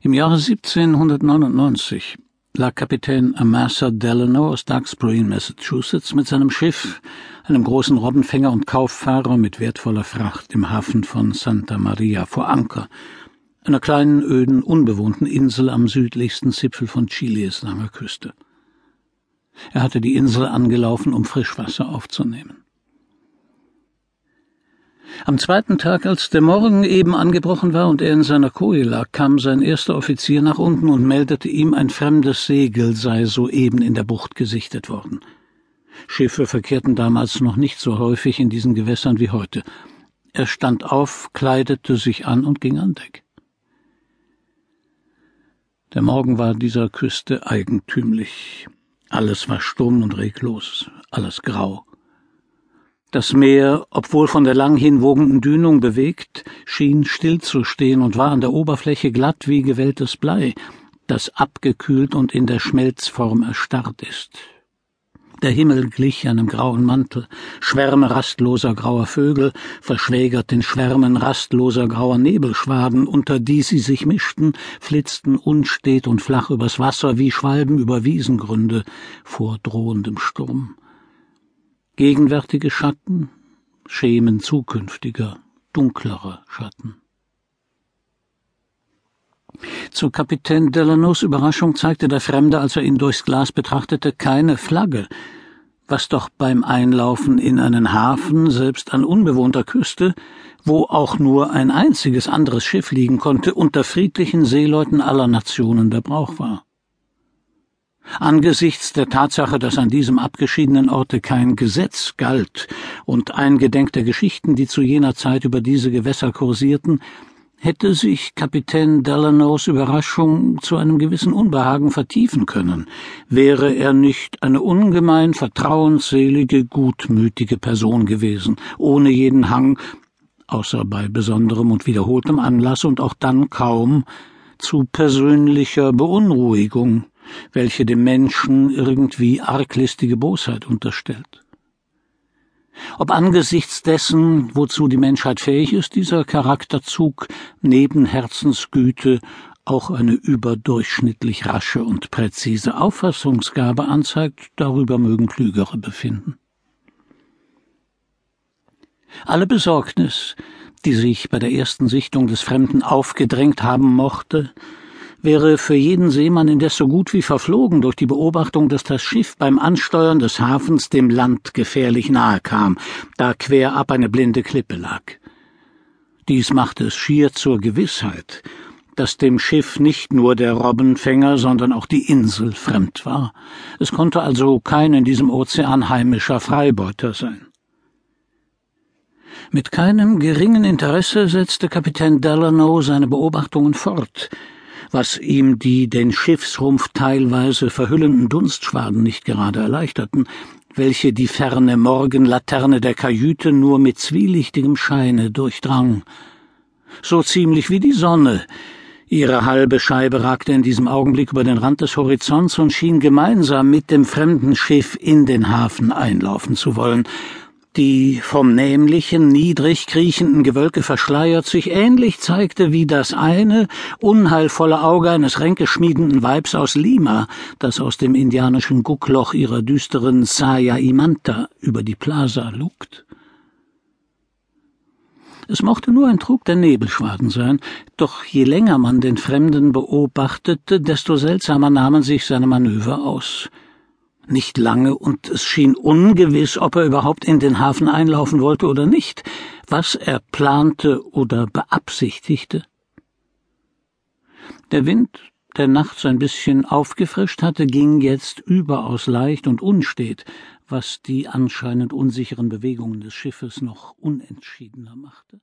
Im Jahre 1799 lag Kapitän Amasa Delano aus Duxbury in Massachusetts mit seinem Schiff, einem großen Robbenfänger und Kauffahrer mit wertvoller Fracht im Hafen von Santa Maria vor Anker, einer kleinen, öden, unbewohnten Insel am südlichsten Zipfel von Chiles langer Küste. Er hatte die Insel angelaufen, um Frischwasser aufzunehmen. Am zweiten Tag, als der Morgen eben angebrochen war und er in seiner Koje lag, kam sein erster Offizier nach unten und meldete ihm, ein fremdes Segel sei soeben in der Bucht gesichtet worden. Schiffe verkehrten damals noch nicht so häufig in diesen Gewässern wie heute. Er stand auf, kleidete sich an und ging an Deck. Der Morgen war dieser Küste eigentümlich. Alles war stumm und reglos, alles grau. Das Meer, obwohl von der lang hinwogenden Dünung bewegt, schien stillzustehen und war an der Oberfläche glatt wie gewelltes Blei, das abgekühlt und in der Schmelzform erstarrt ist. Der Himmel glich einem grauen Mantel, Schwärme rastloser grauer Vögel, verschwägert den Schwärmen rastloser grauer Nebelschwaden, unter die sie sich mischten, flitzten unstet und flach übers Wasser wie Schwalben über Wiesengründe vor drohendem Sturm. Gegenwärtige Schatten, Schemen zukünftiger, dunklerer Schatten. Zu Kapitän Delanos Überraschung zeigte der Fremde, als er ihn durchs Glas betrachtete, keine Flagge, was doch beim Einlaufen in einen Hafen, selbst an unbewohnter Küste, wo auch nur ein einziges anderes Schiff liegen konnte, unter friedlichen Seeleuten aller Nationen der Brauch war. Angesichts der Tatsache, dass an diesem abgeschiedenen Orte kein Gesetz galt und eingedenk der Geschichten, die zu jener Zeit über diese Gewässer kursierten, hätte sich Kapitän Delanos Überraschung zu einem gewissen Unbehagen vertiefen können, wäre er nicht eine ungemein vertrauensselige, gutmütige Person gewesen, ohne jeden Hang, außer bei besonderem und wiederholtem Anlass und auch dann kaum, zu persönlicher Beunruhigung welche dem Menschen irgendwie arglistige Bosheit unterstellt. Ob angesichts dessen, wozu die Menschheit fähig ist, dieser Charakterzug neben Herzensgüte auch eine überdurchschnittlich rasche und präzise Auffassungsgabe anzeigt, darüber mögen Klügere befinden. Alle Besorgnis, die sich bei der ersten Sichtung des Fremden aufgedrängt haben mochte, wäre für jeden Seemann indes so gut wie verflogen durch die Beobachtung, dass das Schiff beim Ansteuern des Hafens dem Land gefährlich nahe kam, da quer ab eine blinde Klippe lag. Dies machte es schier zur Gewissheit, dass dem Schiff nicht nur der Robbenfänger, sondern auch die Insel fremd war. Es konnte also kein in diesem Ozean heimischer Freibeuter sein. Mit keinem geringen Interesse setzte Kapitän Delano seine Beobachtungen fort, was ihm die den Schiffsrumpf teilweise verhüllenden Dunstschwaden nicht gerade erleichterten, welche die ferne Morgenlaterne der Kajüte nur mit zwielichtigem Scheine durchdrang. So ziemlich wie die Sonne. Ihre halbe Scheibe ragte in diesem Augenblick über den Rand des Horizonts und schien gemeinsam mit dem fremden Schiff in den Hafen einlaufen zu wollen, die vom nämlichen, niedrig kriechenden Gewölke verschleiert sich ähnlich zeigte wie das eine unheilvolle Auge eines ränkeschmiedenden Weibs aus Lima, das aus dem indianischen Guckloch ihrer düsteren Saya Imanta über die Plaza lugt. Es mochte nur ein Trug der Nebelschwaden sein, doch je länger man den Fremden beobachtete, desto seltsamer nahmen sich seine Manöver aus nicht lange, und es schien ungewiss, ob er überhaupt in den Hafen einlaufen wollte oder nicht, was er plante oder beabsichtigte. Der Wind, der nachts ein bisschen aufgefrischt hatte, ging jetzt überaus leicht und unstet, was die anscheinend unsicheren Bewegungen des Schiffes noch unentschiedener machte.